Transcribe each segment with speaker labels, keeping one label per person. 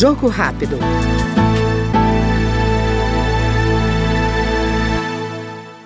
Speaker 1: Jogo rápido.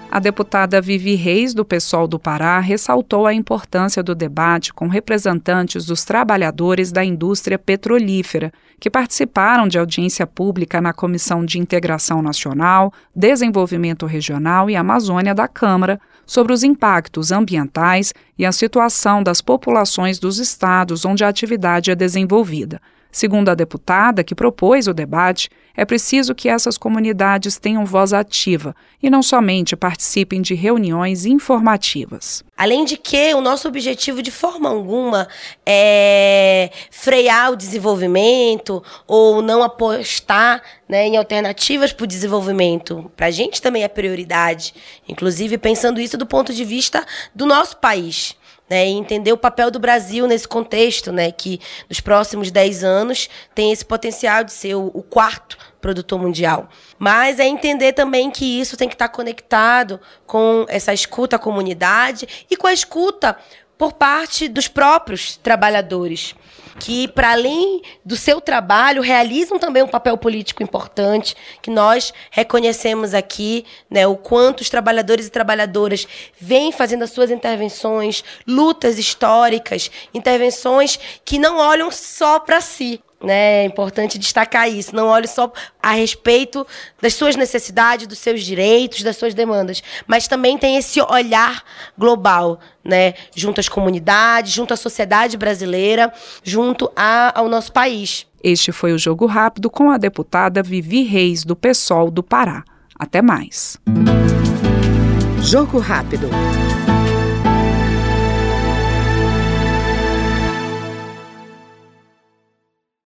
Speaker 2: A deputada Vivi Reis, do PSOL do Pará, ressaltou a importância do debate com representantes dos trabalhadores da indústria petrolífera, que participaram de audiência pública na Comissão de Integração Nacional, Desenvolvimento Regional e Amazônia da Câmara sobre os impactos ambientais e a situação das populações dos estados onde a atividade é desenvolvida. Segundo a deputada que propôs o debate, é preciso que essas comunidades tenham voz ativa e não somente participem de reuniões informativas.
Speaker 3: Além de que o nosso objetivo de forma alguma é frear o desenvolvimento ou não apostar né, em alternativas para o desenvolvimento. Para a gente também é prioridade, inclusive pensando isso do ponto de vista do nosso país né, e entender o papel do Brasil nesse contexto, né, que nos próximos 10 anos tem esse potencial de ser o, o quarto produtor mundial. Mas é entender também que isso tem que estar conectado com essa escuta à comunidade e com a escuta por parte dos próprios trabalhadores que, para além do seu trabalho, realizam também um papel político importante, que nós reconhecemos aqui, né, o quanto os trabalhadores e trabalhadoras vêm fazendo as suas intervenções, lutas históricas, intervenções que não olham só para si, né? É importante destacar isso. Não olhe só a respeito das suas necessidades, dos seus direitos, das suas demandas, mas também tem esse olhar global, né? Junto às comunidades, junto à sociedade brasileira, junto a, ao nosso país.
Speaker 2: Este foi o Jogo Rápido com a deputada Vivi Reis, do PSOL do Pará. Até mais.
Speaker 1: Jogo Rápido.